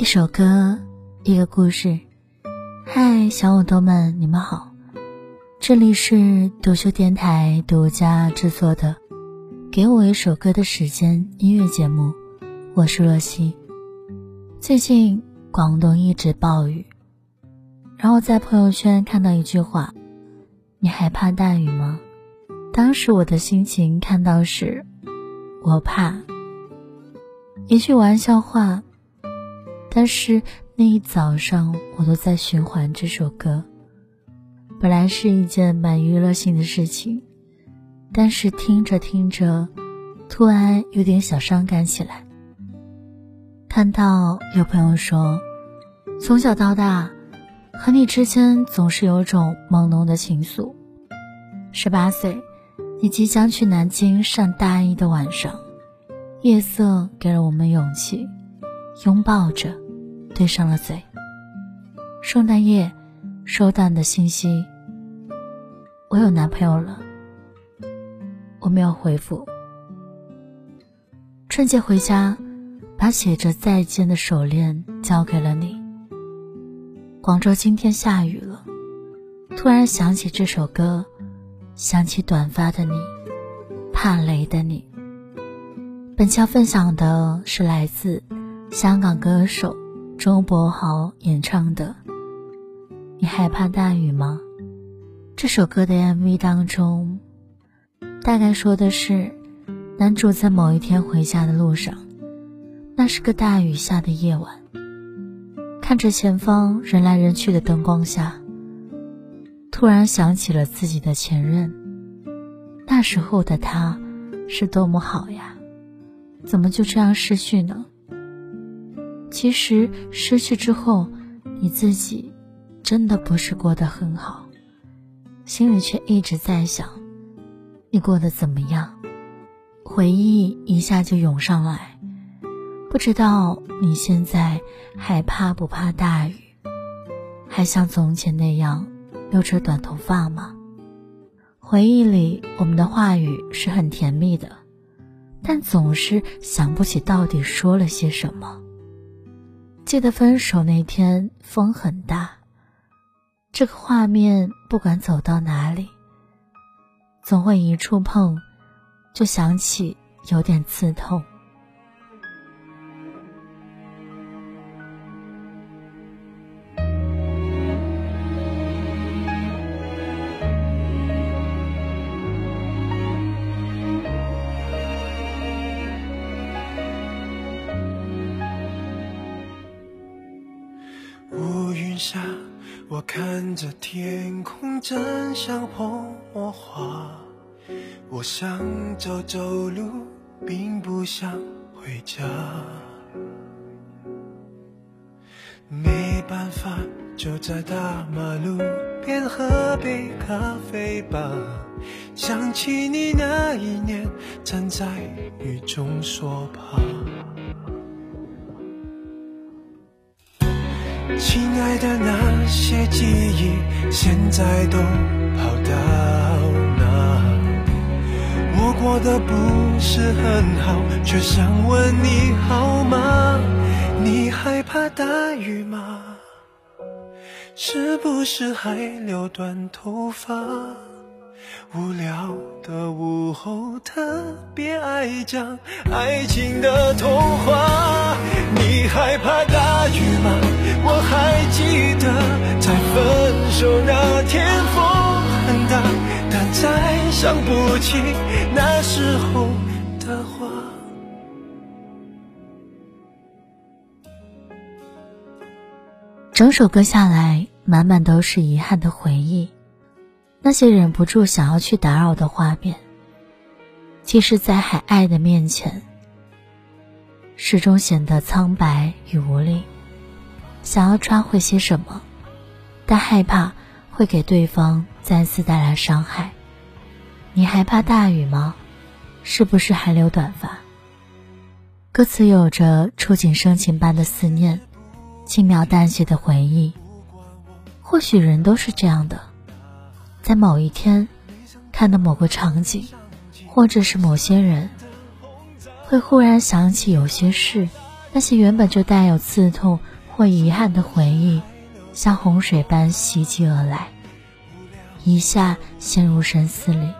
一首歌，一个故事。嗨，小耳朵们，你们好，这里是读书电台独家制作的《给我一首歌的时间》音乐节目，我是洛西。最近广东一直暴雨，然后在朋友圈看到一句话：“你还怕大雨吗？”当时我的心情看到是，我怕。一句玩笑话。但是那一早上，我都在循环这首歌。本来是一件蛮娱乐性的事情，但是听着听着，突然有点小伤感起来。看到有朋友说，从小到大，和你之间总是有种朦胧的情愫。十八岁，你即将去南京上大一的晚上，夜色给了我们勇气。拥抱着，对上了嘴。圣诞夜，收到你的信息。我有男朋友了。我没有回复。春节回家，把写着再见的手链交给了你。广州今天下雨了，突然想起这首歌，想起短发的你，怕雷的你。本期要分享的是来自。香港歌手周柏豪演唱的《你害怕大雨吗》这首歌的 MV 当中，大概说的是男主在某一天回家的路上，那是个大雨下的夜晚，看着前方人来人去的灯光下，突然想起了自己的前任，那时候的他是多么好呀，怎么就这样失去呢？其实失去之后，你自己真的不是过得很好，心里却一直在想，你过得怎么样？回忆一下就涌上来，不知道你现在还怕不怕大雨？还像从前那样留着短头发吗？回忆里我们的话语是很甜蜜的，但总是想不起到底说了些什么。记得分手那天风很大，这个画面不管走到哪里，总会一触碰，就想起有点刺痛。下，我看着天空，真像泼墨画。我想走走路，并不想回家。没办法，就在大马路边喝杯咖啡吧。想起你那一年，站在雨中说怕。亲爱的，那些记忆现在都跑到哪？我过得不是很好，却想问你好吗？你害怕大雨吗？是不是还留短头发？无聊的午后，特别爱讲爱情的童话。你害怕大雨吗？还记得，在分手那天风很大，但再想不起那时候的话。整首歌下来，满满都是遗憾的回忆。那些忍不住想要去打扰的画面，即使，在还爱的面前，始终显得苍白与无力。想要抓回些什么，但害怕会给对方再次带来伤害。你害怕大雨吗？是不是还留短发？歌词有着触景生情般的思念，轻描淡写的回忆。或许人都是这样的。在某一天，看到某个场景，或者是某些人，会忽然想起有些事，那些原本就带有刺痛或遗憾的回忆，像洪水般袭击而来，一下陷入深思里。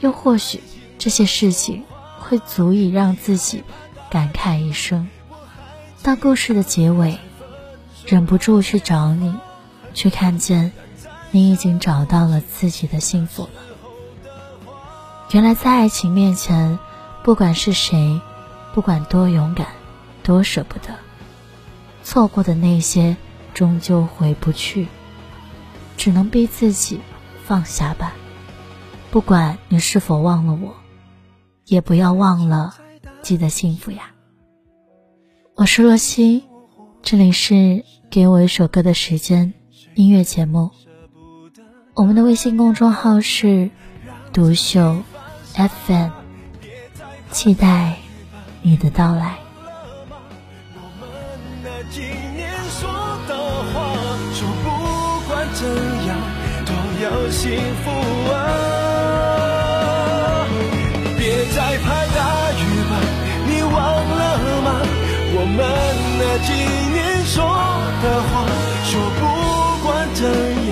又或许这些事情会足以让自己感慨一生。到故事的结尾，忍不住去找你，却看见你已经找到了自己的幸福了。原来在爱情面前，不管是谁，不管多勇敢，多舍不得，错过的那些终究回不去，只能逼自己放下吧。不管你是否忘了我，也不要忘了记得幸福呀。我是洛西，这里是给我一首歌的时间音乐节目。我们的微信公众号是独秀 FM，期待你的到来。幸福啊别再怕大雨吧你忘了吗？我们那几年说的话说不管怎样。